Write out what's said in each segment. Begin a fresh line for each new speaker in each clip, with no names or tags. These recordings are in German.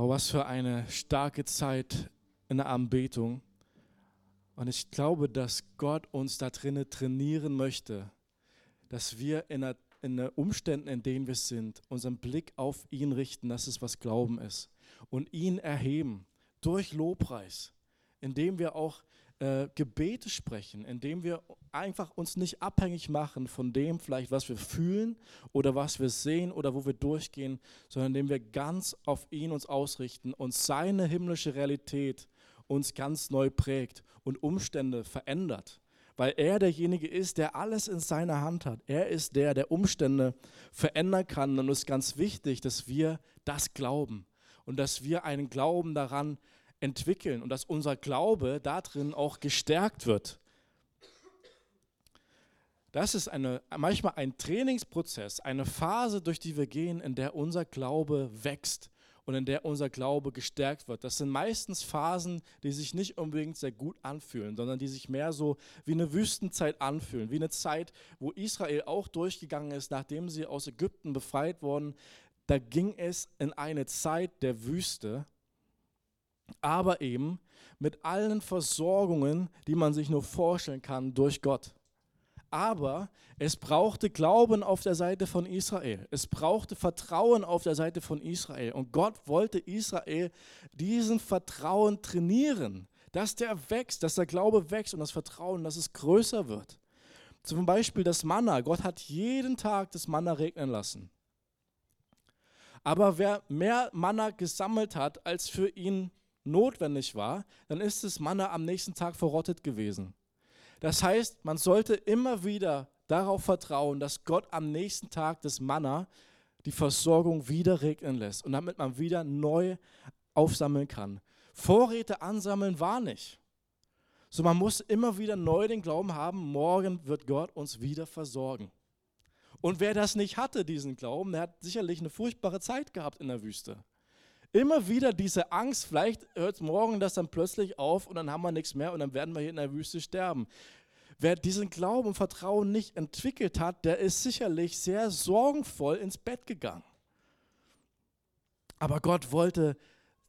Oh, was für eine starke Zeit in der Anbetung. Und ich glaube, dass Gott uns da drinnen trainieren möchte, dass wir in, der, in den Umständen, in denen wir sind, unseren Blick auf ihn richten, dass es was Glauben ist. Und ihn erheben durch Lobpreis, indem wir auch äh, Gebete sprechen, indem wir einfach uns nicht abhängig machen von dem vielleicht, was wir fühlen oder was wir sehen oder wo wir durchgehen, sondern indem wir ganz auf ihn uns ausrichten und seine himmlische Realität uns ganz neu prägt und Umstände verändert. Weil er derjenige ist, der alles in seiner Hand hat. Er ist der, der Umstände verändern kann. Und es ist ganz wichtig, dass wir das glauben und dass wir einen Glauben daran entwickeln und dass unser Glaube darin auch gestärkt wird. Das ist eine, manchmal ein Trainingsprozess, eine Phase, durch die wir gehen, in der unser Glaube wächst und in der unser Glaube gestärkt wird. Das sind meistens Phasen, die sich nicht unbedingt sehr gut anfühlen, sondern die sich mehr so wie eine Wüstenzeit anfühlen, wie eine Zeit, wo Israel auch durchgegangen ist, nachdem sie aus Ägypten befreit wurden. Da ging es in eine Zeit der Wüste aber eben mit allen Versorgungen, die man sich nur vorstellen kann durch Gott. Aber es brauchte Glauben auf der Seite von Israel. Es brauchte Vertrauen auf der Seite von Israel. Und Gott wollte Israel diesen Vertrauen trainieren, dass der wächst, dass der Glaube wächst und das Vertrauen, dass es größer wird. Zum Beispiel das Manna. Gott hat jeden Tag das Manna regnen lassen. Aber wer mehr Manna gesammelt hat, als für ihn notwendig war, dann ist das Manna am nächsten Tag verrottet gewesen. Das heißt, man sollte immer wieder darauf vertrauen, dass Gott am nächsten Tag das Manna die Versorgung wieder regnen lässt und damit man wieder neu aufsammeln kann. Vorräte ansammeln war nicht. So man muss immer wieder neu den Glauben haben, morgen wird Gott uns wieder versorgen. Und wer das nicht hatte, diesen Glauben, der hat sicherlich eine furchtbare Zeit gehabt in der Wüste. Immer wieder diese Angst, vielleicht hört morgen das dann plötzlich auf und dann haben wir nichts mehr und dann werden wir hier in der Wüste sterben. Wer diesen Glauben und Vertrauen nicht entwickelt hat, der ist sicherlich sehr sorgenvoll ins Bett gegangen. Aber Gott wollte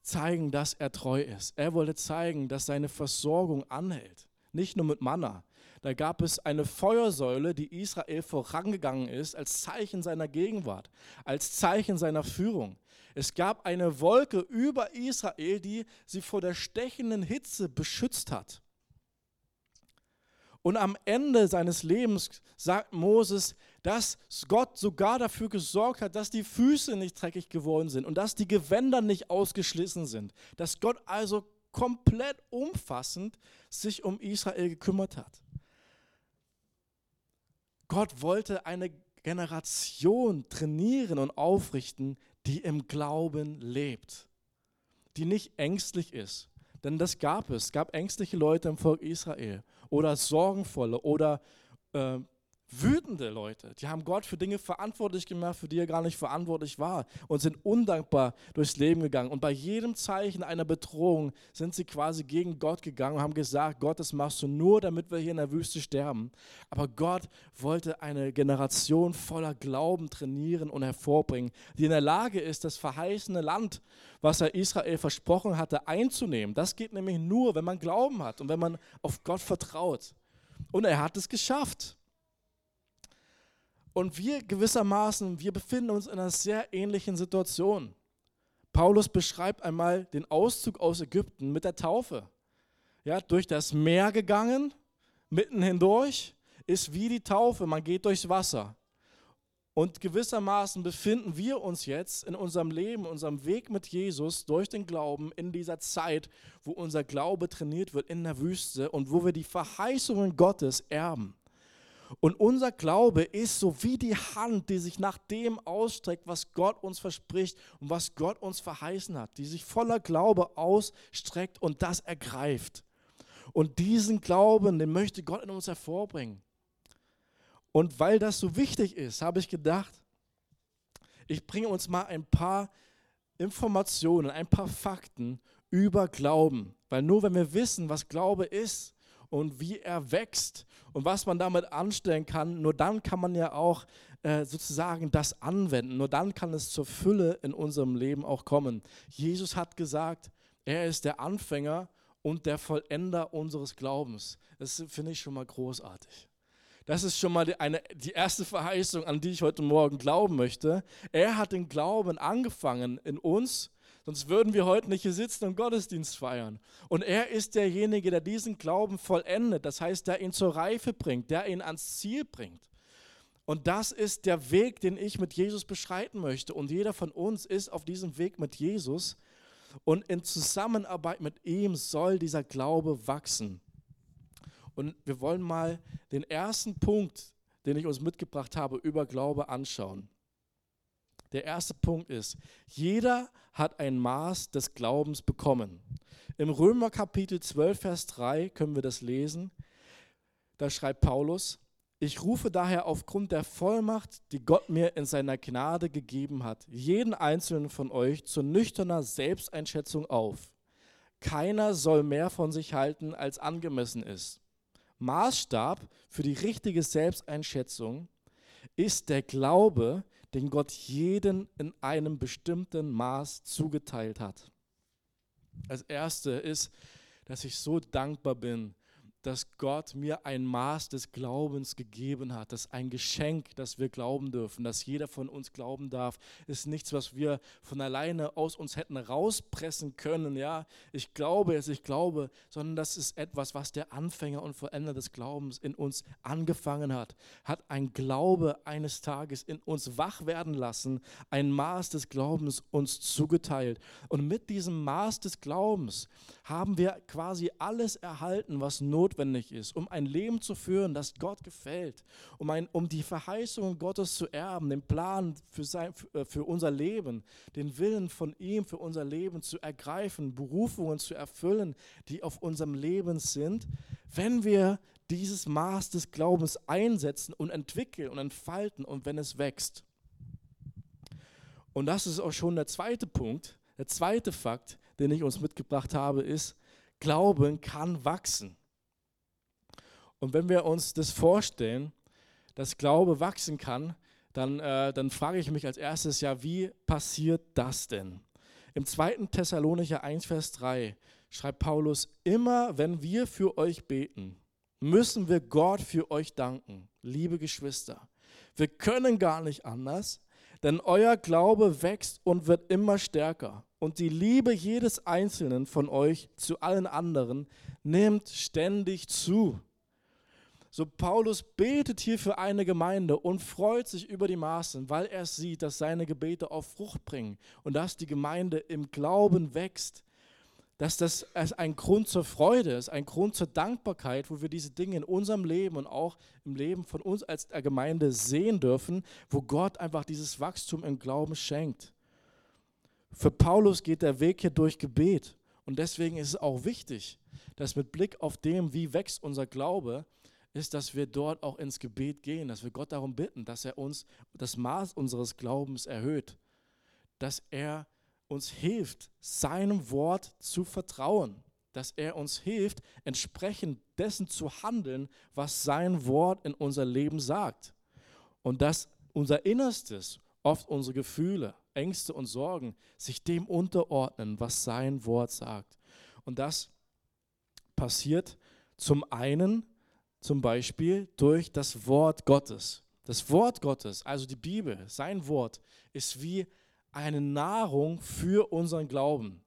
zeigen, dass er treu ist. Er wollte zeigen, dass seine Versorgung anhält. Nicht nur mit Manna. Da gab es eine Feuersäule, die Israel vorangegangen ist, als Zeichen seiner Gegenwart, als Zeichen seiner Führung. Es gab eine Wolke über Israel, die sie vor der stechenden Hitze beschützt hat. Und am Ende seines Lebens sagt Moses, dass Gott sogar dafür gesorgt hat, dass die Füße nicht dreckig geworden sind und dass die Gewänder nicht ausgeschlissen sind. Dass Gott also komplett umfassend sich um Israel gekümmert hat. Gott wollte eine Generation trainieren und aufrichten, die im Glauben lebt, die nicht ängstlich ist. Denn das gab es. Es gab ängstliche Leute im Volk Israel oder sorgenvolle oder äh, wütende Leute, die haben Gott für Dinge verantwortlich gemacht, für die er gar nicht verantwortlich war und sind undankbar durchs Leben gegangen. Und bei jedem Zeichen einer Bedrohung sind sie quasi gegen Gott gegangen und haben gesagt, Gott, das machst du nur, damit wir hier in der Wüste sterben. Aber Gott wollte eine Generation voller Glauben trainieren und hervorbringen, die in der Lage ist, das verheißene Land, was er Israel versprochen hatte, einzunehmen. Das geht nämlich nur, wenn man Glauben hat und wenn man auf Gott vertraut. Und er hat es geschafft. Und wir gewissermaßen, wir befinden uns in einer sehr ähnlichen Situation. Paulus beschreibt einmal den Auszug aus Ägypten mit der Taufe. Ja, durch das Meer gegangen, mitten hindurch, ist wie die Taufe, man geht durchs Wasser. Und gewissermaßen befinden wir uns jetzt in unserem Leben, unserem Weg mit Jesus durch den Glauben in dieser Zeit, wo unser Glaube trainiert wird in der Wüste und wo wir die Verheißungen Gottes erben. Und unser Glaube ist so wie die Hand, die sich nach dem ausstreckt, was Gott uns verspricht und was Gott uns verheißen hat, die sich voller Glaube ausstreckt und das ergreift. Und diesen Glauben, den möchte Gott in uns hervorbringen. Und weil das so wichtig ist, habe ich gedacht, ich bringe uns mal ein paar Informationen, ein paar Fakten über Glauben. Weil nur wenn wir wissen, was Glaube ist und wie er wächst und was man damit anstellen kann, nur dann kann man ja auch äh, sozusagen das anwenden. Nur dann kann es zur Fülle in unserem Leben auch kommen. Jesus hat gesagt, er ist der Anfänger und der Vollender unseres Glaubens. Das finde ich schon mal großartig. Das ist schon mal die, eine, die erste Verheißung, an die ich heute Morgen glauben möchte. Er hat den Glauben angefangen in uns, sonst würden wir heute nicht hier sitzen und Gottesdienst feiern. Und er ist derjenige, der diesen Glauben vollendet, das heißt, der ihn zur Reife bringt, der ihn ans Ziel bringt. Und das ist der Weg, den ich mit Jesus beschreiten möchte. Und jeder von uns ist auf diesem Weg mit Jesus. Und in Zusammenarbeit mit ihm soll dieser Glaube wachsen. Und wir wollen mal den ersten Punkt, den ich uns mitgebracht habe, über Glaube anschauen. Der erste Punkt ist, jeder hat ein Maß des Glaubens bekommen. Im Römer Kapitel 12, Vers 3 können wir das lesen. Da schreibt Paulus, ich rufe daher aufgrund der Vollmacht, die Gott mir in seiner Gnade gegeben hat, jeden einzelnen von euch zu nüchterner Selbsteinschätzung auf. Keiner soll mehr von sich halten, als angemessen ist. Maßstab für die richtige Selbsteinschätzung ist der Glaube, den Gott jeden in einem bestimmten Maß zugeteilt hat. Als erste ist, dass ich so dankbar bin dass Gott mir ein Maß des Glaubens gegeben hat. Das ist ein Geschenk, dass wir glauben dürfen, dass jeder von uns glauben darf. Ist nichts, was wir von alleine aus uns hätten rauspressen können. Ja, ich glaube es, ich glaube, sondern das ist etwas, was der Anfänger und Vollender des Glaubens in uns angefangen hat. Hat ein Glaube eines Tages in uns wach werden lassen, ein Maß des Glaubens uns zugeteilt. Und mit diesem Maß des Glaubens haben wir quasi alles erhalten, was notwendig ist, um ein Leben zu führen, das Gott gefällt, um, ein, um die Verheißungen Gottes zu erben, den Plan für, sein, äh, für unser Leben, den Willen von ihm für unser Leben zu ergreifen, Berufungen zu erfüllen, die auf unserem Leben sind, wenn wir dieses Maß des Glaubens einsetzen und entwickeln und entfalten und wenn es wächst. Und das ist auch schon der zweite Punkt, der zweite Fakt, den ich uns mitgebracht habe, ist, Glauben kann wachsen. Und wenn wir uns das vorstellen, dass Glaube wachsen kann, dann, äh, dann frage ich mich als erstes, ja, wie passiert das denn? Im 2. Thessalonicher 1, Vers 3 schreibt Paulus, immer wenn wir für euch beten, müssen wir Gott für euch danken, liebe Geschwister. Wir können gar nicht anders, denn euer Glaube wächst und wird immer stärker. Und die Liebe jedes Einzelnen von euch zu allen anderen nimmt ständig zu. So Paulus betet hier für eine Gemeinde und freut sich über die Maßen, weil er sieht, dass seine Gebete auf Frucht bringen und dass die Gemeinde im Glauben wächst dass das ein Grund zur Freude ist, ein Grund zur Dankbarkeit, wo wir diese Dinge in unserem Leben und auch im Leben von uns als Gemeinde sehen dürfen, wo Gott einfach dieses Wachstum im Glauben schenkt. Für Paulus geht der Weg hier durch Gebet und deswegen ist es auch wichtig, dass mit Blick auf dem, wie wächst unser Glaube, ist, dass wir dort auch ins Gebet gehen, dass wir Gott darum bitten, dass er uns das Maß unseres Glaubens erhöht, dass er uns hilft, seinem Wort zu vertrauen, dass er uns hilft, entsprechend dessen zu handeln, was sein Wort in unser Leben sagt. Und dass unser Innerstes, oft unsere Gefühle, Ängste und Sorgen, sich dem unterordnen, was sein Wort sagt. Und das passiert zum einen zum Beispiel durch das Wort Gottes. Das Wort Gottes, also die Bibel, sein Wort, ist wie eine Nahrung für unseren Glauben.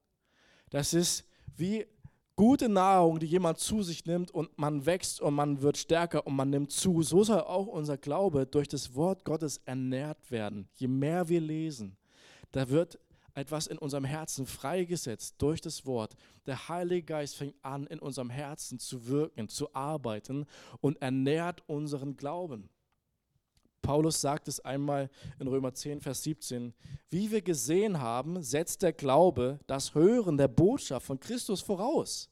Das ist wie gute Nahrung, die jemand zu sich nimmt und man wächst und man wird stärker und man nimmt zu. So soll auch unser Glaube durch das Wort Gottes ernährt werden. Je mehr wir lesen, da wird etwas in unserem Herzen freigesetzt durch das Wort. Der Heilige Geist fängt an, in unserem Herzen zu wirken, zu arbeiten und ernährt unseren Glauben. Paulus sagt es einmal in Römer 10, Vers 17. Wie wir gesehen haben, setzt der Glaube das Hören der Botschaft von Christus voraus.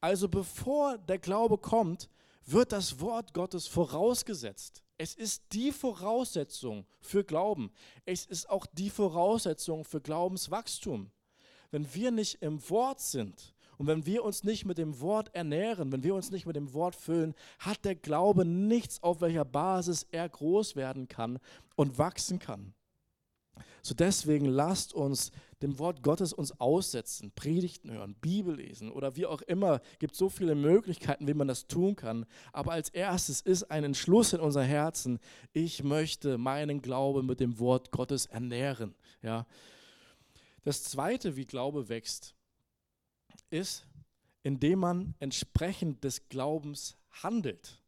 Also bevor der Glaube kommt, wird das Wort Gottes vorausgesetzt. Es ist die Voraussetzung für Glauben. Es ist auch die Voraussetzung für Glaubenswachstum. Wenn wir nicht im Wort sind Und wenn wir uns nicht mit dem Wort ernähren, wenn wir uns nicht mit dem Wort füllen, hat der Glaube nichts, auf welcher Basis er groß werden kann und wachsen kann. So deswegen lasst uns dem Wort Gottes uns aussetzen, Predigten hören, Bibel lesen oder wie auch immer. Es gibt so viele Möglichkeiten, wie man das tun kann. Aber als erstes ist ein Entschluss in unser Herzen, ich möchte meinen Glauben mit dem Wort Gottes ernähren. Ja. Das zweite, wie Glaube wächst, ist, indem man entsprechend des Glaubens handelt.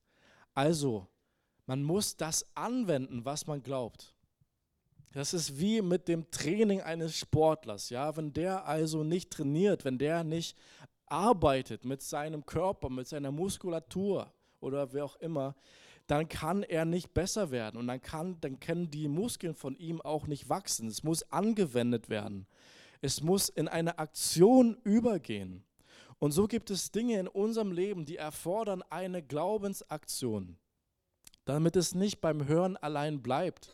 Also, man muss das anwenden, was man glaubt. Das ist wie mit dem Training eines Sportlers. Ja? Wenn der also nicht trainiert, wenn der nicht arbeitet mit seinem Körper, mit seiner Muskulatur oder wer auch immer, dann kann er nicht besser werden und dann, kann, dann können die Muskeln von ihm auch nicht wachsen. Es muss angewendet werden. Es muss in eine Aktion übergehen. Und so gibt es Dinge in unserem Leben, die erfordern eine Glaubensaktion, damit es nicht beim Hören allein bleibt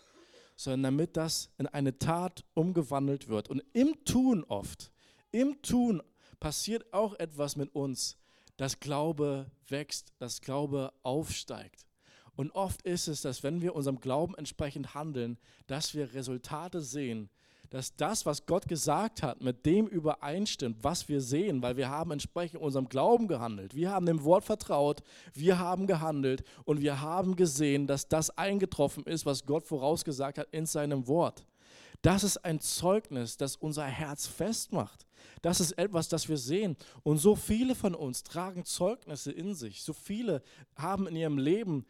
sondern damit das in eine Tat umgewandelt wird. Und im Tun oft, im Tun passiert auch etwas mit uns, dass Glaube wächst, dass Glaube aufsteigt. Und oft ist es, dass wenn wir unserem Glauben entsprechend handeln, dass wir Resultate sehen, dass das, was Gott gesagt hat, mit dem übereinstimmt, was wir sehen, weil wir haben entsprechend unserem Glauben gehandelt. Wir haben dem Wort vertraut, wir haben gehandelt und wir haben gesehen, dass das eingetroffen ist, was Gott vorausgesagt hat in seinem Wort. Das ist ein Zeugnis, das unser Herz festmacht. Das ist etwas, das wir sehen. Und so viele von uns tragen Zeugnisse in sich. So viele haben in ihrem Leben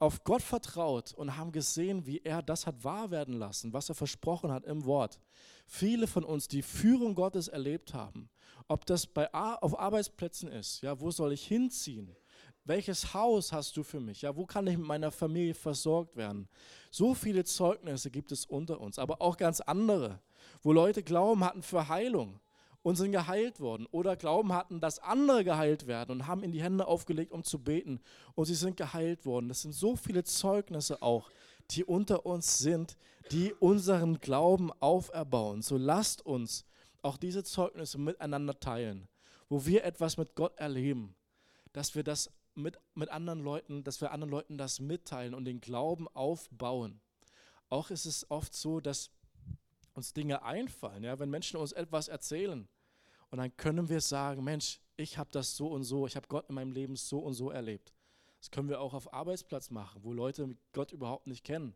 auf Gott vertraut und haben gesehen, wie er das hat wahr werden lassen, was er versprochen hat im Wort. Viele von uns, die Führung Gottes erlebt haben, ob das bei, auf Arbeitsplätzen ist, ja, wo soll ich hinziehen? Welches Haus hast du für mich? Ja, wo kann ich mit meiner Familie versorgt werden? So viele Zeugnisse gibt es unter uns, aber auch ganz andere, wo Leute Glauben hatten für Heilung und sind geheilt worden oder Glauben hatten, dass andere geheilt werden und haben in die Hände aufgelegt, um zu beten und sie sind geheilt worden. Das sind so viele Zeugnisse auch, die unter uns sind, die unseren Glauben auferbauen. So lasst uns auch diese Zeugnisse miteinander teilen, wo wir etwas mit Gott erleben, dass wir das mit, mit anderen Leuten, dass wir anderen Leuten das mitteilen und den Glauben aufbauen. Auch ist es oft so, dass uns Dinge einfallen, ja, wenn Menschen uns etwas erzählen. Und dann können wir sagen, Mensch, ich habe das so und so, ich habe Gott in meinem Leben so und so erlebt. Das können wir auch auf Arbeitsplatz machen, wo Leute Gott überhaupt nicht kennen.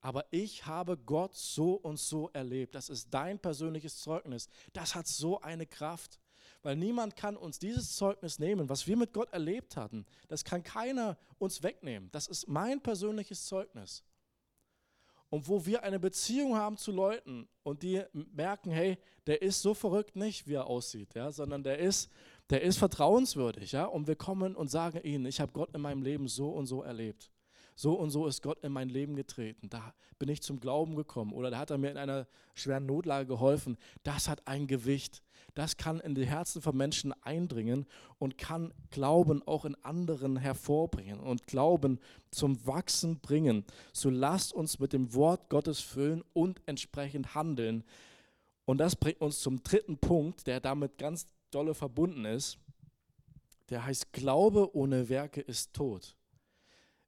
Aber ich habe Gott so und so erlebt. Das ist dein persönliches Zeugnis. Das hat so eine Kraft. Weil niemand kann uns dieses Zeugnis nehmen, was wir mit Gott erlebt hatten. Das kann keiner uns wegnehmen. Das ist mein persönliches Zeugnis und wo wir eine Beziehung haben zu Leuten und die merken, hey, der ist so verrückt nicht, wie er aussieht, ja, sondern der ist, der ist vertrauenswürdig, ja, und wir kommen und sagen ihnen, ich habe Gott in meinem Leben so und so erlebt. So und so ist Gott in mein Leben getreten. Da bin ich zum Glauben gekommen oder da hat er mir in einer schweren Notlage geholfen. Das hat ein Gewicht das kann in die Herzen von Menschen eindringen und kann Glauben auch in anderen hervorbringen und Glauben zum Wachsen bringen. So lasst uns mit dem Wort Gottes füllen und entsprechend handeln. Und das bringt uns zum dritten Punkt, der damit ganz dolle verbunden ist. Der heißt, Glaube ohne Werke ist tot.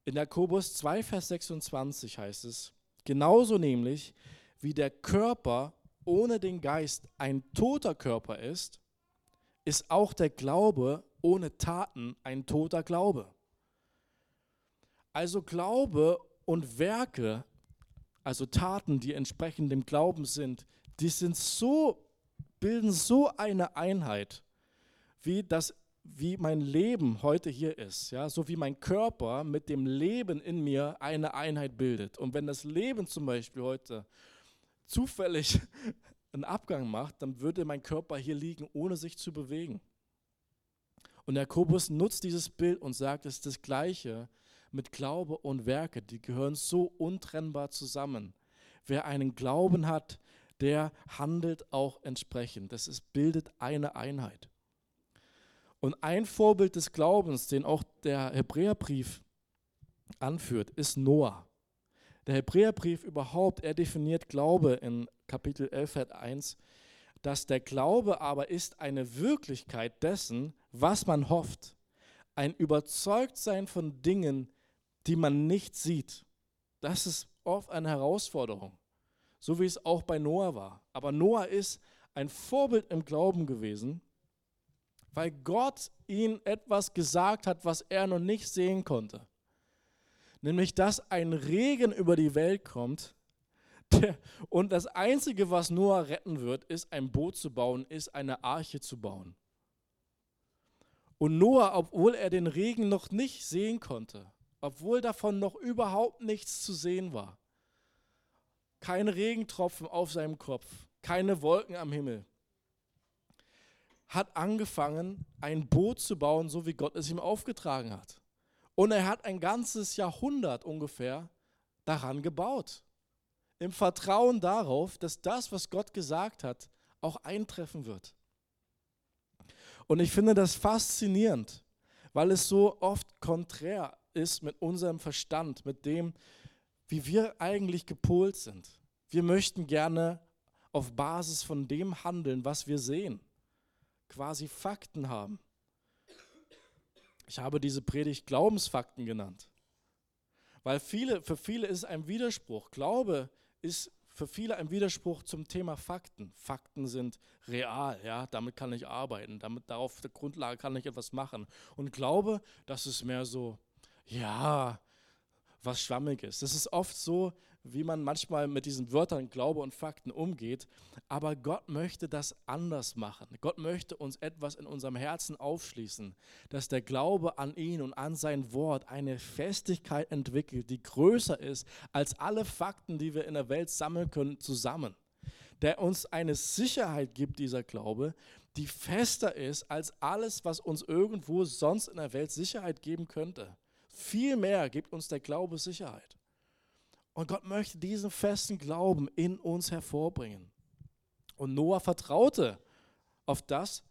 In Jakobus 2, Vers 26 heißt es, genauso nämlich wie der Körper ohne den Geist ein toter Körper ist, ist auch der Glaube ohne Taten ein toter Glaube. Also Glaube und Werke, also Taten, die entsprechend dem Glauben sind, die sind so, bilden so eine Einheit, wie das wie mein Leben heute hier ist, ja, so wie mein Körper mit dem Leben in mir eine Einheit bildet. Und wenn das Leben zum Beispiel heute zufällig einen Abgang macht, dann würde mein Körper hier liegen, ohne sich zu bewegen. Und Jakobus nutzt dieses Bild und sagt, es ist das Gleiche mit Glaube und Werke. Die gehören so untrennbar zusammen. Wer einen Glauben hat, der handelt auch entsprechend. Das ist, bildet eine Einheit. Und ein Vorbild des Glaubens, den auch der Hebräerbrief anführt, ist Noah. Der Hebräerbrief überhaupt, er definiert Glaube in Kapitel 11, Vers 1 dass der Glaube aber ist eine Wirklichkeit dessen, was man hofft. Ein Überzeugtsein von Dingen, die man nicht sieht. Das ist oft eine Herausforderung, so wie es auch bei Noah war. Aber Noah ist ein Vorbild im Glauben gewesen, weil Gott ihm etwas gesagt hat, was er noch nicht sehen konnte. Nämlich, dass ein Regen über die Welt kommt, und das Einzige, was Noah retten wird, ist ein Boot zu bauen, ist eine Arche zu bauen. Und Noah, obwohl er den Regen noch nicht sehen konnte, obwohl davon noch überhaupt nichts zu sehen war, keine Regentropfen auf seinem Kopf, keine Wolken am Himmel, hat angefangen, ein Boot zu bauen, so wie Gott es ihm aufgetragen hat. Und er hat ein ganzes Jahrhundert ungefähr daran gebaut im Vertrauen darauf, dass das, was Gott gesagt hat, auch eintreffen wird. Und ich finde das faszinierend, weil es so oft konträr ist mit unserem Verstand, mit dem, wie wir eigentlich gepolt sind. Wir möchten gerne auf Basis von dem handeln, was wir sehen, quasi Fakten haben. Ich habe diese Predigt Glaubensfakten genannt, weil viele, für viele ist es ein Widerspruch. Glaube ist für viele ein Widerspruch zum Thema Fakten. Fakten sind real, ja, damit kann ich arbeiten, damit darauf der Grundlage kann ich etwas machen. Und Glaube, das ist mehr so, ja, was Schwammiges. Das ist oft so, wie man manchmal mit diesen Wörtern Glaube und Fakten umgeht. Aber Gott möchte das anders machen. Gott möchte uns etwas in unserem Herzen aufschließen, dass der Glaube an ihn und an sein Wort eine Festigkeit entwickelt, die größer ist als alle Fakten, die wir in der Welt sammeln können, zusammen. Der uns eine Sicherheit gibt, dieser Glaube, die fester ist als alles, was uns irgendwo sonst in der Welt Sicherheit geben könnte. Viel mehr gibt uns der Glaube Sicherheit. Und Gott möchte diesen festen Glauben in uns hervorbringen. Und Noah vertraute auf das,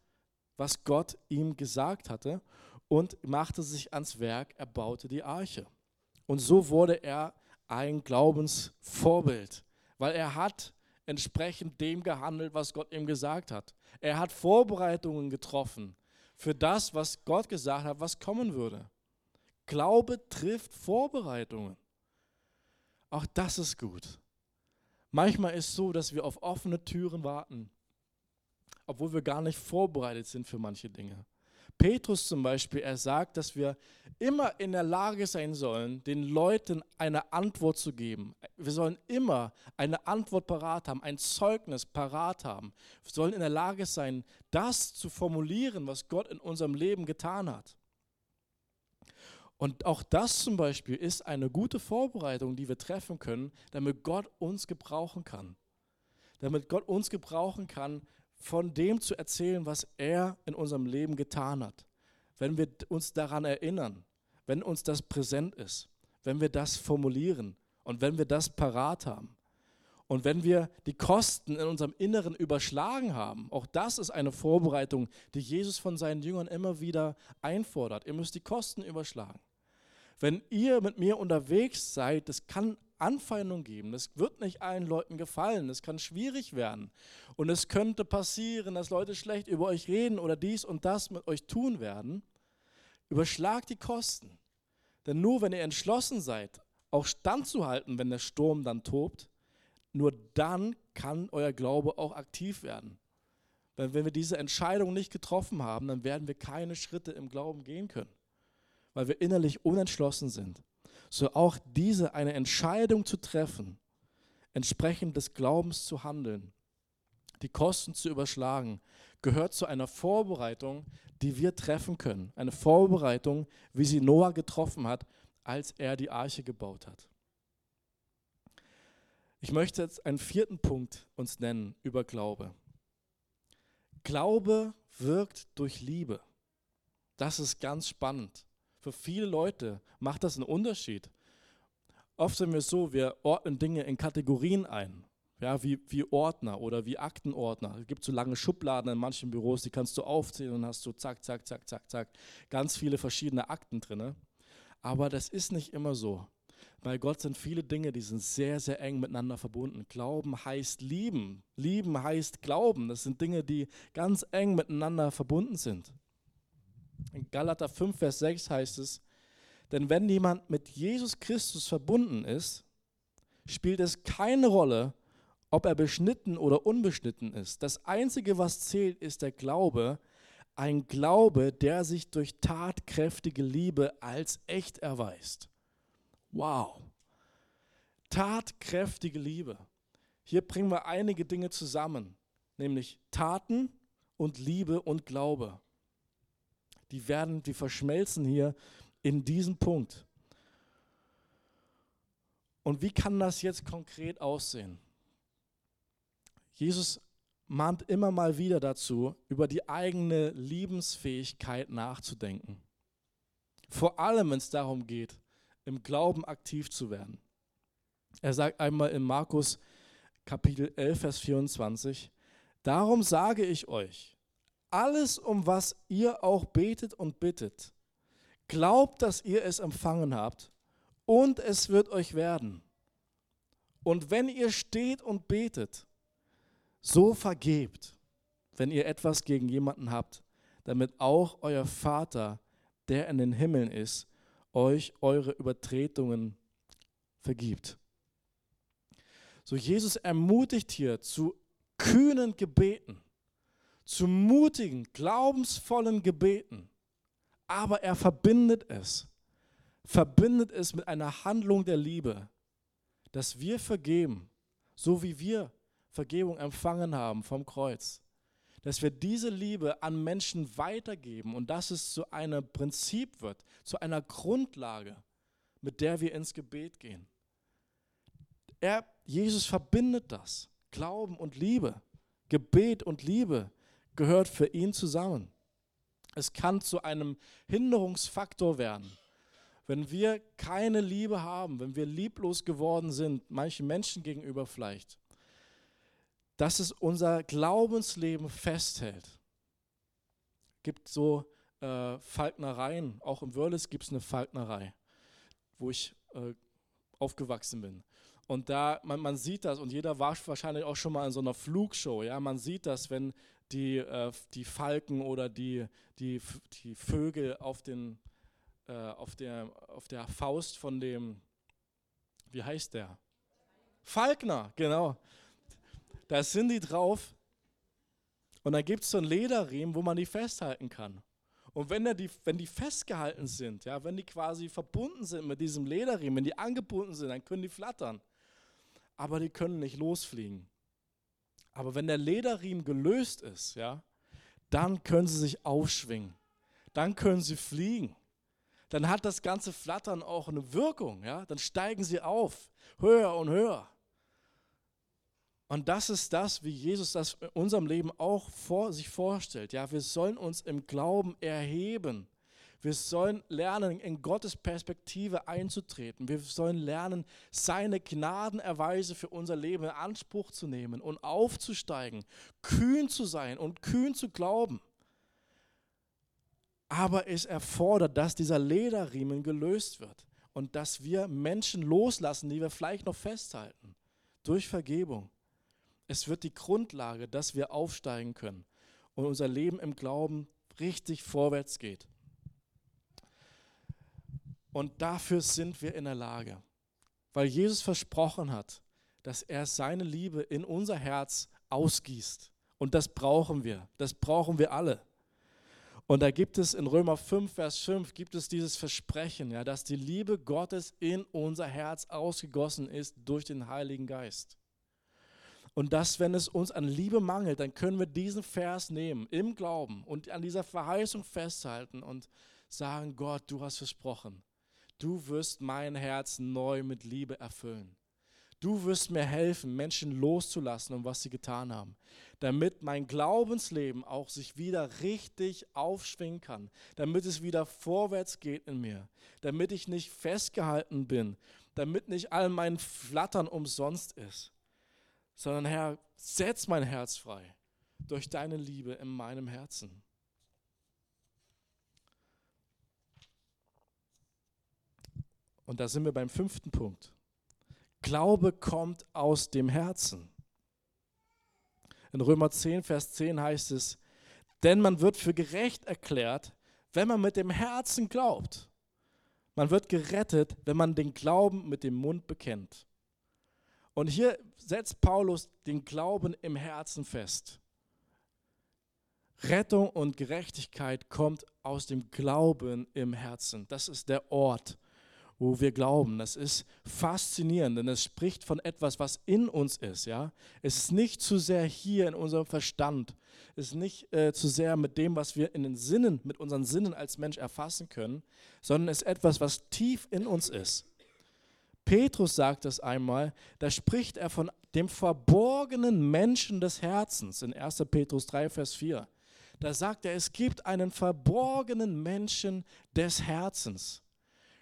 was Gott ihm gesagt hatte und machte sich ans Werk, er baute die Arche. Und so wurde er ein Glaubensvorbild, weil er hat entsprechend dem gehandelt, was Gott ihm gesagt hat. Er hat Vorbereitungen getroffen für das, was Gott gesagt hat, was kommen würde. Glaube trifft Vorbereitungen. Auch das ist gut. Manchmal ist es so, dass wir auf offene Türen warten, obwohl wir gar nicht vorbereitet sind für manche Dinge. Petrus zum Beispiel, er sagt, dass wir immer in der Lage sein sollen, den Leuten eine Antwort zu geben. Wir sollen immer eine Antwort parat haben, ein Zeugnis parat haben. Wir sollen in der Lage sein, das zu formulieren, was Gott in unserem Leben getan hat. Und auch das zum Beispiel ist eine gute Vorbereitung, die wir treffen können, damit Gott uns gebrauchen kann. Damit Gott uns gebrauchen kann, von dem zu erzählen, was er in unserem Leben getan hat. Wenn wir uns daran erinnern, wenn uns das präsent ist, wenn wir das formulieren und wenn wir das parat haben. Und wenn wir die Kosten in unserem Inneren überschlagen haben, auch das ist eine Vorbereitung, die Jesus von seinen Jüngern immer wieder einfordert. Ihr müsst die Kosten überschlagen. Wenn ihr mit mir unterwegs seid, das kann Anfeindung geben. Das wird nicht allen Leuten gefallen. Es kann schwierig werden. Und es könnte passieren, dass Leute schlecht über euch reden oder dies und das mit euch tun werden. Überschlagt die Kosten. Denn nur wenn ihr entschlossen seid, auch standzuhalten, wenn der Sturm dann tobt, nur dann kann euer Glaube auch aktiv werden. Weil wenn wir diese Entscheidung nicht getroffen haben, dann werden wir keine Schritte im Glauben gehen können weil wir innerlich unentschlossen sind, so auch diese eine Entscheidung zu treffen, entsprechend des Glaubens zu handeln, die Kosten zu überschlagen, gehört zu einer Vorbereitung, die wir treffen können. Eine Vorbereitung, wie sie Noah getroffen hat, als er die Arche gebaut hat. Ich möchte jetzt einen vierten Punkt uns nennen über Glaube. Glaube wirkt durch Liebe. Das ist ganz spannend. Für viele Leute macht das einen Unterschied. Oft sind wir so, wir ordnen Dinge in Kategorien ein. Ja, wie, wie Ordner oder wie Aktenordner. Es gibt so lange Schubladen in manchen Büros, die kannst du aufzählen und hast so zack, zack, zack, zack, zack, ganz viele verschiedene Akten drin. Aber das ist nicht immer so. Bei Gott sind viele Dinge, die sind sehr, sehr eng miteinander verbunden. Glauben heißt lieben. Lieben heißt glauben. Das sind Dinge, die ganz eng miteinander verbunden sind. In Galater 5, Vers 6 heißt es, denn wenn jemand mit Jesus Christus verbunden ist, spielt es keine Rolle, ob er beschnitten oder unbeschnitten ist. Das Einzige, was zählt, ist der Glaube, ein Glaube, der sich durch tatkräftige Liebe als echt erweist. Wow. Tatkräftige Liebe. Hier bringen wir einige Dinge zusammen, nämlich Taten und Liebe und Glaube. Die werden, die verschmelzen hier in diesem Punkt. Und wie kann das jetzt konkret aussehen? Jesus mahnt immer mal wieder dazu, über die eigene Liebensfähigkeit nachzudenken. Vor allem, wenn es darum geht, im Glauben aktiv zu werden. Er sagt einmal in Markus Kapitel 11, Vers 24, Darum sage ich euch, alles, um was ihr auch betet und bittet, glaubt, dass ihr es empfangen habt und es wird euch werden. Und wenn ihr steht und betet, so vergebt, wenn ihr etwas gegen jemanden habt, damit auch euer Vater, der in den Himmeln ist, euch eure Übertretungen vergibt. So Jesus ermutigt hier zu kühnen Gebeten, zu mutigen, glaubensvollen Gebeten, aber er verbindet es, verbindet es mit einer Handlung der Liebe, dass wir vergeben, so wie wir Vergebung empfangen haben vom Kreuz. Dass wir diese Liebe an Menschen weitergeben und dass es zu einem Prinzip wird, zu einer Grundlage, mit der wir ins Gebet gehen. Er, Jesus verbindet das. Glauben und Liebe, Gebet und Liebe gehört für ihn zusammen. Es kann zu einem Hinderungsfaktor werden. Wenn wir keine Liebe haben, wenn wir lieblos geworden sind, manchen Menschen gegenüber vielleicht, dass es unser Glaubensleben festhält. Es gibt so äh, Falknereien, auch im Wörles gibt es eine Falknerei, wo ich äh, aufgewachsen bin. Und da, man, man, sieht das, und jeder war wahrscheinlich auch schon mal in so einer Flugshow, ja, man sieht das, wenn die, äh, die Falken oder die, die, die Vögel auf, den, äh, auf, der, auf der Faust von dem, wie heißt der? Falkner, genau da sind die drauf und dann gibt es so einen Lederriemen, wo man die festhalten kann. Und wenn, die, wenn die festgehalten sind, ja, wenn die quasi verbunden sind mit diesem Lederriemen, wenn die angebunden sind, dann können die flattern. Aber die können nicht losfliegen. Aber wenn der Lederriemen gelöst ist, ja, dann können sie sich aufschwingen. Dann können sie fliegen. Dann hat das ganze Flattern auch eine Wirkung. Ja? Dann steigen sie auf, höher und höher. Und das ist das, wie Jesus das in unserem Leben auch vor sich vorstellt. Ja, wir sollen uns im Glauben erheben. Wir sollen lernen, in Gottes Perspektive einzutreten. Wir sollen lernen, seine Gnadenerweise für unser Leben in Anspruch zu nehmen und aufzusteigen, kühn zu sein und kühn zu glauben. Aber es erfordert, dass dieser Lederriemen gelöst wird und dass wir Menschen loslassen, die wir vielleicht noch festhalten, durch Vergebung. Es wird die Grundlage, dass wir aufsteigen können und unser Leben im Glauben richtig vorwärts geht. Und dafür sind wir in der Lage, weil Jesus versprochen hat, dass er seine Liebe in unser Herz ausgießt. Und das brauchen wir, das brauchen wir alle. Und da gibt es in Römer 5, Vers 5, gibt es dieses Versprechen, ja, dass die Liebe Gottes in unser Herz ausgegossen ist durch den Heiligen Geist. Und dass, wenn es uns an Liebe mangelt, dann können wir diesen Vers nehmen im Glauben und an dieser Verheißung festhalten und sagen, Gott, du hast versprochen, du wirst mein Herz neu mit Liebe erfüllen. Du wirst mir helfen, Menschen loszulassen, um was sie getan haben, damit mein Glaubensleben auch sich wieder richtig aufschwingen kann, damit es wieder vorwärts geht in mir, damit ich nicht festgehalten bin, damit nicht all mein Flattern umsonst ist sondern Herr, setz mein Herz frei durch deine Liebe in meinem Herzen. Und da sind wir beim fünften Punkt. Glaube kommt aus dem Herzen. In Römer 10, Vers 10 heißt es, denn man wird für gerecht erklärt, wenn man mit dem Herzen glaubt. Man wird gerettet, wenn man den Glauben mit dem Mund bekennt. Und hier setzt Paulus den Glauben im Herzen fest. Rettung und Gerechtigkeit kommt aus dem Glauben im Herzen. Das ist der Ort, wo wir glauben. Das ist faszinierend, denn es spricht von etwas, was in uns ist. Ja? Es ist nicht zu sehr hier in unserem Verstand. Es ist nicht äh, zu sehr mit dem, was wir in den Sinnen, mit unseren Sinnen als Mensch erfassen können, sondern es ist etwas, was tief in uns ist. Petrus sagt das einmal, da spricht er von dem verborgenen Menschen des Herzens in 1. Petrus 3, Vers 4. Da sagt er, es gibt einen verborgenen Menschen des Herzens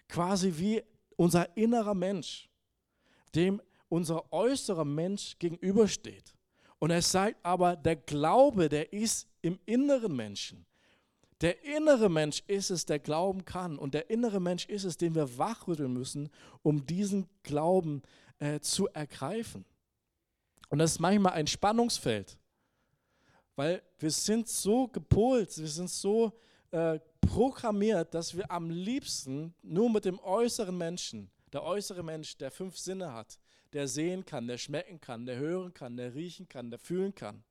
quasi wie unser innerer Mensch, dem unser äußerer Mensch gegenübersteht. Und er sagt aber, der Glaube, der ist im inneren Menschen. Der innere Mensch ist es, der glauben kann. Und der innere Mensch ist es, den wir wachrütteln müssen, um diesen Glauben äh, zu ergreifen. Und das ist manchmal ein Spannungsfeld, weil wir sind so gepolt, wir sind so äh, programmiert, dass wir am liebsten nur mit dem äußeren Menschen, der äußere Mensch, der fünf Sinne hat, der sehen kann, der schmecken kann, der hören kann, der riechen kann, der fühlen kann.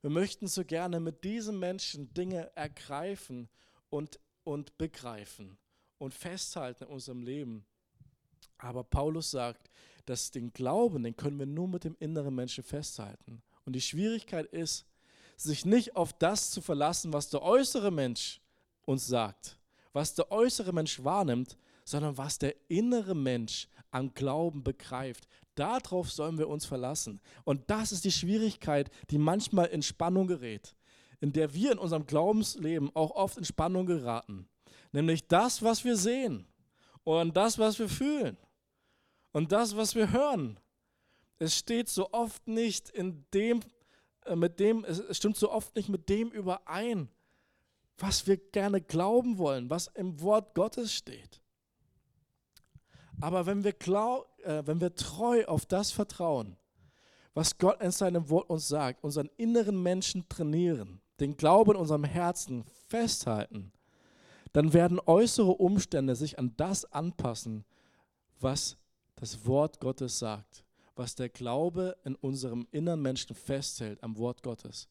Wir möchten so gerne mit diesem Menschen Dinge ergreifen und, und begreifen und festhalten in unserem Leben. Aber Paulus sagt, dass den Glauben, den können wir nur mit dem inneren Menschen festhalten. Und die Schwierigkeit ist, sich nicht auf das zu verlassen, was der äußere Mensch uns sagt, was der äußere Mensch wahrnimmt, sondern was der innere Mensch an Glauben begreift. Darauf sollen wir uns verlassen. Und das ist die Schwierigkeit, die manchmal in Spannung gerät, in der wir in unserem Glaubensleben auch oft in Spannung geraten. Nämlich das, was wir sehen und das, was wir fühlen und das, was wir hören. Es steht so oft nicht in dem, äh, mit dem, es stimmt so oft nicht mit dem überein, was wir gerne glauben wollen, was im Wort Gottes steht. Aber wenn wir, glaub, äh, wenn wir treu auf das vertrauen, was Gott in seinem Wort uns sagt, unseren inneren Menschen trainieren, den Glauben in unserem Herzen festhalten, dann werden äußere Umstände sich an das anpassen, was das Wort Gottes sagt, was der Glaube in unserem inneren Menschen festhält am Wort Gottes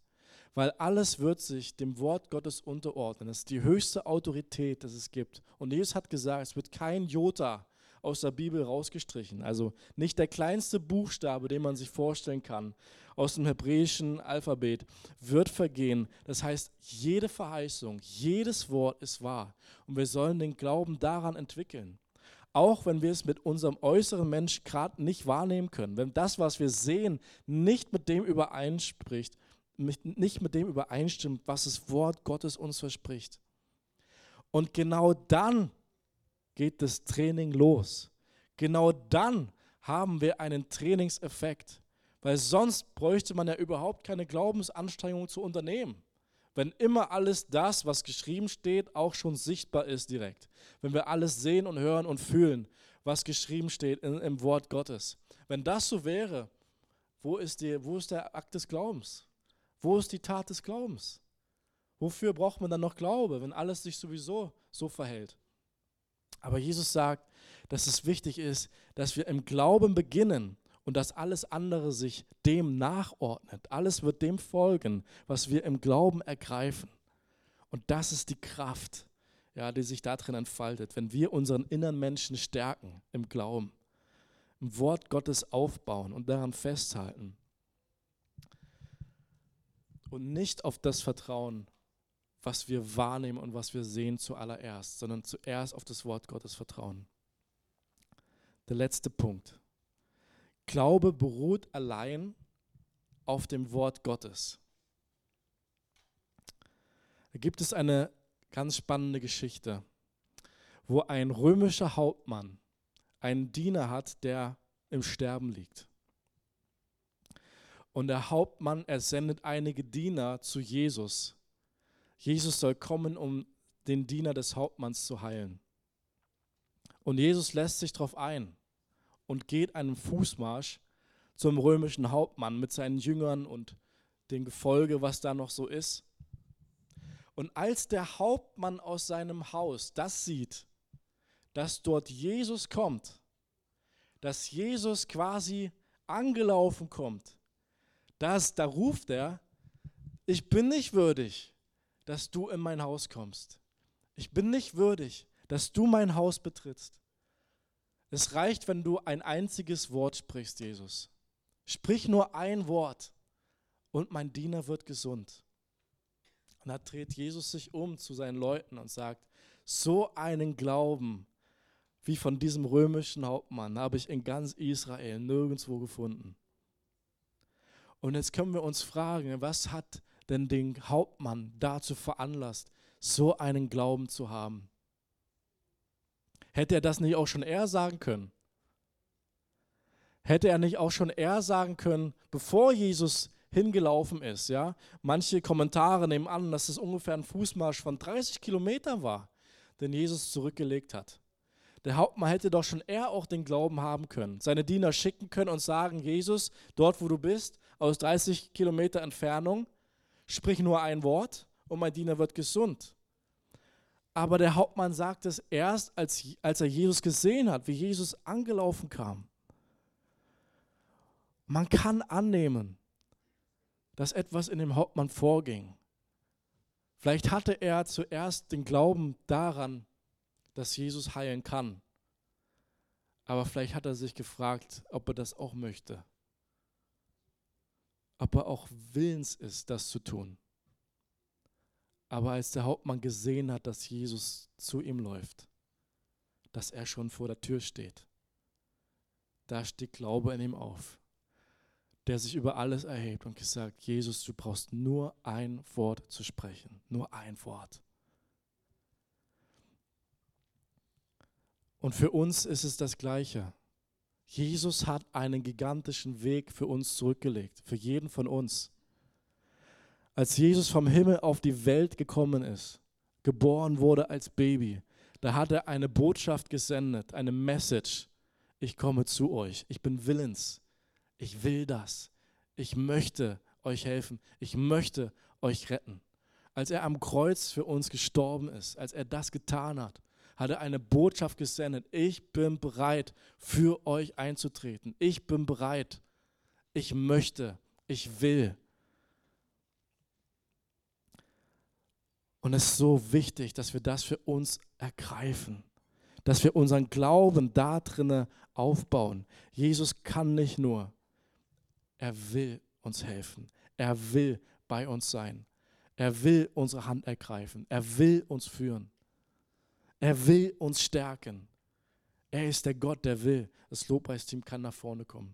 weil alles wird sich dem Wort Gottes unterordnen. Das ist die höchste Autorität, das es gibt. Und Jesus hat gesagt, es wird kein Jota aus der Bibel rausgestrichen. Also nicht der kleinste Buchstabe, den man sich vorstellen kann, aus dem hebräischen Alphabet, wird vergehen. Das heißt, jede Verheißung, jedes Wort ist wahr. Und wir sollen den Glauben daran entwickeln. Auch wenn wir es mit unserem äußeren Mensch gerade nicht wahrnehmen können. Wenn das, was wir sehen, nicht mit dem übereinspricht, nicht mit dem übereinstimmt, was das Wort Gottes uns verspricht. Und genau dann geht das Training los. Genau dann haben wir einen Trainingseffekt, weil sonst bräuchte man ja überhaupt keine Glaubensanstrengung zu unternehmen. Wenn immer alles das, was geschrieben steht, auch schon sichtbar ist direkt. Wenn wir alles sehen und hören und fühlen, was geschrieben steht in, im Wort Gottes. Wenn das so wäre, wo ist, die, wo ist der Akt des Glaubens? Wo ist die Tat des Glaubens? Wofür braucht man dann noch Glaube, wenn alles sich sowieso so verhält? Aber Jesus sagt, dass es wichtig ist, dass wir im Glauben beginnen und dass alles andere sich dem nachordnet. Alles wird dem folgen, was wir im Glauben ergreifen. Und das ist die Kraft, ja, die sich darin entfaltet, wenn wir unseren inneren Menschen stärken im Glauben, im Wort Gottes aufbauen und daran festhalten und nicht auf das vertrauen, was wir wahrnehmen und was wir sehen zuallererst, sondern zuerst auf das Wort Gottes vertrauen. Der letzte Punkt. Glaube beruht allein auf dem Wort Gottes. Da gibt es eine ganz spannende Geschichte, wo ein römischer Hauptmann einen Diener hat, der im Sterben liegt. Und der Hauptmann, er sendet einige Diener zu Jesus. Jesus soll kommen, um den Diener des Hauptmanns zu heilen. Und Jesus lässt sich darauf ein und geht einen Fußmarsch zum römischen Hauptmann mit seinen Jüngern und dem Gefolge, was da noch so ist. Und als der Hauptmann aus seinem Haus das sieht, dass dort Jesus kommt, dass Jesus quasi angelaufen kommt, das, da ruft er, ich bin nicht würdig, dass du in mein Haus kommst. Ich bin nicht würdig, dass du mein Haus betrittst. Es reicht, wenn du ein einziges Wort sprichst, Jesus. Sprich nur ein Wort und mein Diener wird gesund. Und da dreht Jesus sich um zu seinen Leuten und sagt, so einen Glauben wie von diesem römischen Hauptmann habe ich in ganz Israel nirgendwo gefunden. Und jetzt können wir uns fragen, was hat denn den Hauptmann dazu veranlasst, so einen Glauben zu haben? Hätte er das nicht auch schon eher sagen können? Hätte er nicht auch schon eher sagen können, bevor Jesus hingelaufen ist? Ja? Manche Kommentare nehmen an, dass es ungefähr ein Fußmarsch von 30 Kilometern war, den Jesus zurückgelegt hat. Der Hauptmann hätte doch schon eher auch den Glauben haben können, seine Diener schicken können und sagen, Jesus, dort wo du bist, aus 30 Kilometer Entfernung, sprich nur ein Wort und mein Diener wird gesund. Aber der Hauptmann sagt es erst, als, als er Jesus gesehen hat, wie Jesus angelaufen kam. Man kann annehmen, dass etwas in dem Hauptmann vorging. Vielleicht hatte er zuerst den Glauben daran, dass Jesus heilen kann. Aber vielleicht hat er sich gefragt, ob er das auch möchte. Ob er auch willens ist, das zu tun. Aber als der Hauptmann gesehen hat, dass Jesus zu ihm läuft, dass er schon vor der Tür steht, da stieg Glaube in ihm auf, der sich über alles erhebt und gesagt, Jesus, du brauchst nur ein Wort zu sprechen, nur ein Wort. Und für uns ist es das Gleiche. Jesus hat einen gigantischen Weg für uns zurückgelegt, für jeden von uns. Als Jesus vom Himmel auf die Welt gekommen ist, geboren wurde als Baby, da hat er eine Botschaft gesendet, eine Message. Ich komme zu euch, ich bin willens, ich will das, ich möchte euch helfen, ich möchte euch retten. Als er am Kreuz für uns gestorben ist, als er das getan hat, hat er eine Botschaft gesendet. Ich bin bereit, für euch einzutreten. Ich bin bereit. Ich möchte. Ich will. Und es ist so wichtig, dass wir das für uns ergreifen, dass wir unseren Glauben da drinnen aufbauen. Jesus kann nicht nur, er will uns helfen. Er will bei uns sein. Er will unsere Hand ergreifen. Er will uns führen. Er will uns stärken. Er ist der Gott, der will. Das Lobpreisteam kann nach vorne kommen.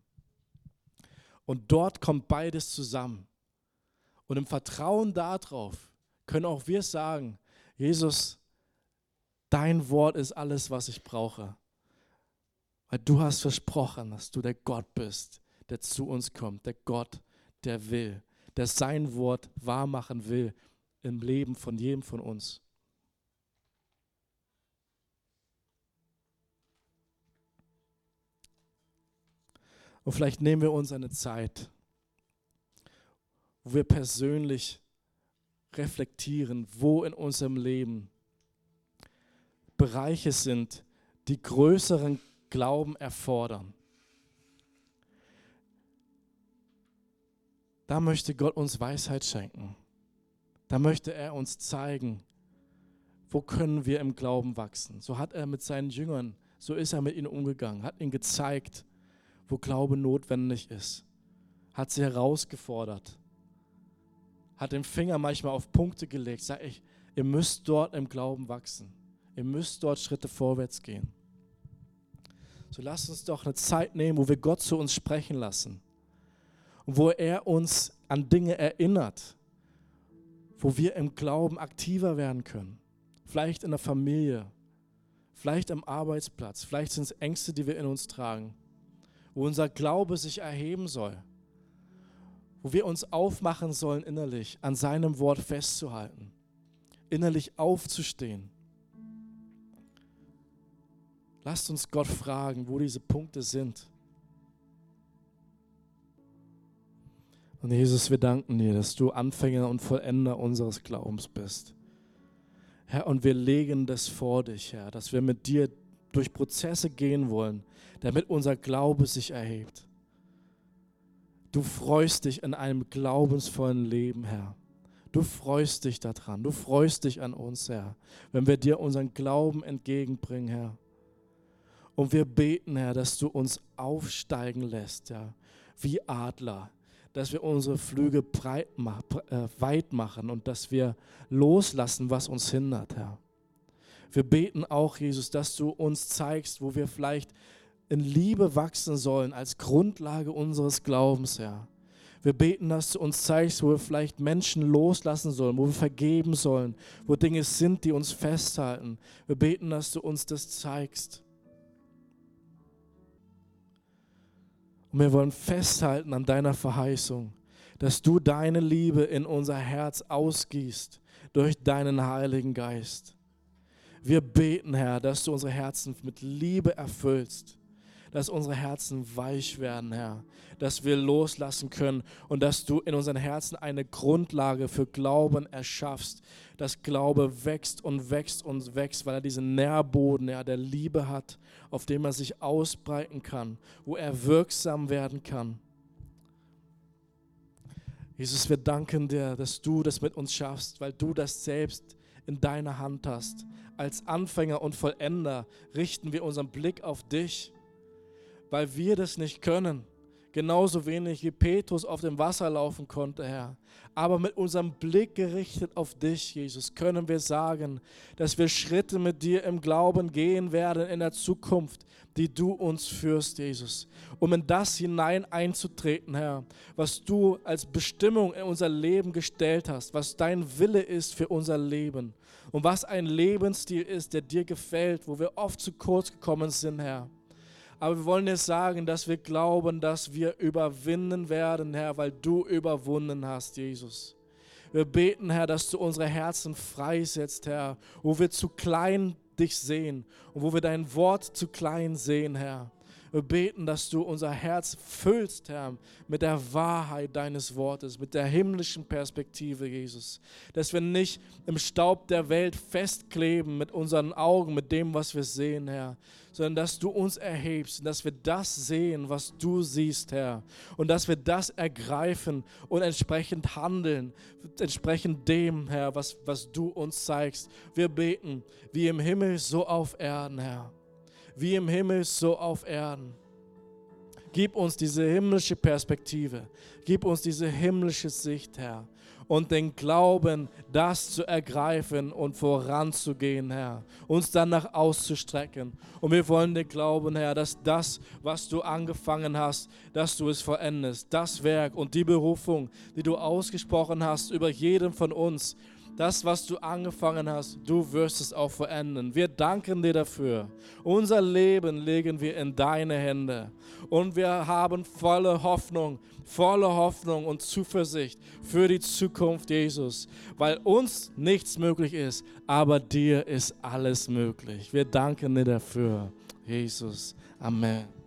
Und dort kommt beides zusammen. Und im Vertrauen darauf, können auch wir sagen, Jesus, dein Wort ist alles, was ich brauche. Weil du hast versprochen, dass du der Gott bist, der zu uns kommt, der Gott, der will, der sein Wort wahrmachen will im Leben von jedem von uns. Und vielleicht nehmen wir uns eine Zeit, wo wir persönlich reflektieren, wo in unserem Leben Bereiche sind, die größeren Glauben erfordern. Da möchte Gott uns Weisheit schenken. Da möchte er uns zeigen, wo können wir im Glauben wachsen. So hat er mit seinen Jüngern, so ist er mit ihnen umgegangen, hat ihnen gezeigt, wo Glaube notwendig ist, hat sie herausgefordert hat den Finger manchmal auf Punkte gelegt. Sag ich, ihr müsst dort im Glauben wachsen. Ihr müsst dort Schritte vorwärts gehen. So lasst uns doch eine Zeit nehmen, wo wir Gott zu uns sprechen lassen. Und wo er uns an Dinge erinnert, wo wir im Glauben aktiver werden können. Vielleicht in der Familie, vielleicht am Arbeitsplatz, vielleicht sind es Ängste, die wir in uns tragen, wo unser Glaube sich erheben soll wo wir uns aufmachen sollen innerlich, an seinem Wort festzuhalten, innerlich aufzustehen. Lasst uns Gott fragen, wo diese Punkte sind. Und Jesus, wir danken dir, dass du Anfänger und Vollender unseres Glaubens bist. Herr, und wir legen das vor dich, Herr, dass wir mit dir durch Prozesse gehen wollen, damit unser Glaube sich erhebt. Du freust dich in einem glaubensvollen Leben, Herr. Du freust dich daran. Du freust dich an uns, Herr, wenn wir dir unseren Glauben entgegenbringen, Herr. Und wir beten, Herr, dass du uns aufsteigen lässt, ja, wie Adler, dass wir unsere Flüge breit, äh, weit machen und dass wir loslassen, was uns hindert, Herr. Wir beten auch, Jesus, dass du uns zeigst, wo wir vielleicht in Liebe wachsen sollen als Grundlage unseres Glaubens, Herr. Wir beten, dass du uns zeigst, wo wir vielleicht Menschen loslassen sollen, wo wir vergeben sollen, wo Dinge sind, die uns festhalten. Wir beten, dass du uns das zeigst. Und wir wollen festhalten an deiner Verheißung, dass du deine Liebe in unser Herz ausgießt durch deinen Heiligen Geist. Wir beten, Herr, dass du unsere Herzen mit Liebe erfüllst dass unsere Herzen weich werden, Herr, dass wir loslassen können und dass du in unseren Herzen eine Grundlage für Glauben erschaffst, dass Glaube wächst und wächst und wächst, weil er diesen Nährboden ja, der Liebe hat, auf dem er sich ausbreiten kann, wo er wirksam werden kann. Jesus, wir danken dir, dass du das mit uns schaffst, weil du das selbst in deiner Hand hast. Als Anfänger und Vollender richten wir unseren Blick auf dich weil wir das nicht können. Genauso wenig wie Petrus auf dem Wasser laufen konnte, Herr. Aber mit unserem Blick gerichtet auf dich, Jesus, können wir sagen, dass wir Schritte mit dir im Glauben gehen werden in der Zukunft, die du uns führst, Jesus. Um in das hinein einzutreten, Herr, was du als Bestimmung in unser Leben gestellt hast, was dein Wille ist für unser Leben und was ein Lebensstil ist, der dir gefällt, wo wir oft zu kurz gekommen sind, Herr. Aber wir wollen jetzt sagen, dass wir glauben, dass wir überwinden werden, Herr, weil du überwunden hast, Jesus. Wir beten, Herr, dass du unsere Herzen freisetzt, Herr, wo wir zu klein dich sehen und wo wir dein Wort zu klein sehen, Herr. Wir beten, dass du unser Herz füllst, Herr, mit der Wahrheit deines Wortes, mit der himmlischen Perspektive, Jesus. Dass wir nicht im Staub der Welt festkleben mit unseren Augen, mit dem, was wir sehen, Herr, sondern dass du uns erhebst, dass wir das sehen, was du siehst, Herr. Und dass wir das ergreifen und entsprechend handeln, entsprechend dem, Herr, was, was du uns zeigst. Wir beten, wie im Himmel, so auf Erden, Herr wie im Himmel, so auf Erden. Gib uns diese himmlische Perspektive. Gib uns diese himmlische Sicht, Herr. Und den Glauben, das zu ergreifen und voranzugehen, Herr. Uns danach auszustrecken. Und wir wollen dir glauben, Herr, dass das, was du angefangen hast, dass du es vollendest. Das Werk und die Berufung, die du ausgesprochen hast über jeden von uns, das, was du angefangen hast, du wirst es auch vollenden. Wir danken dir dafür. Unser Leben legen wir in deine Hände. Und wir haben volle Hoffnung, volle Hoffnung und Zuversicht für die Zukunft, Jesus. Weil uns nichts möglich ist, aber dir ist alles möglich. Wir danken dir dafür, Jesus. Amen.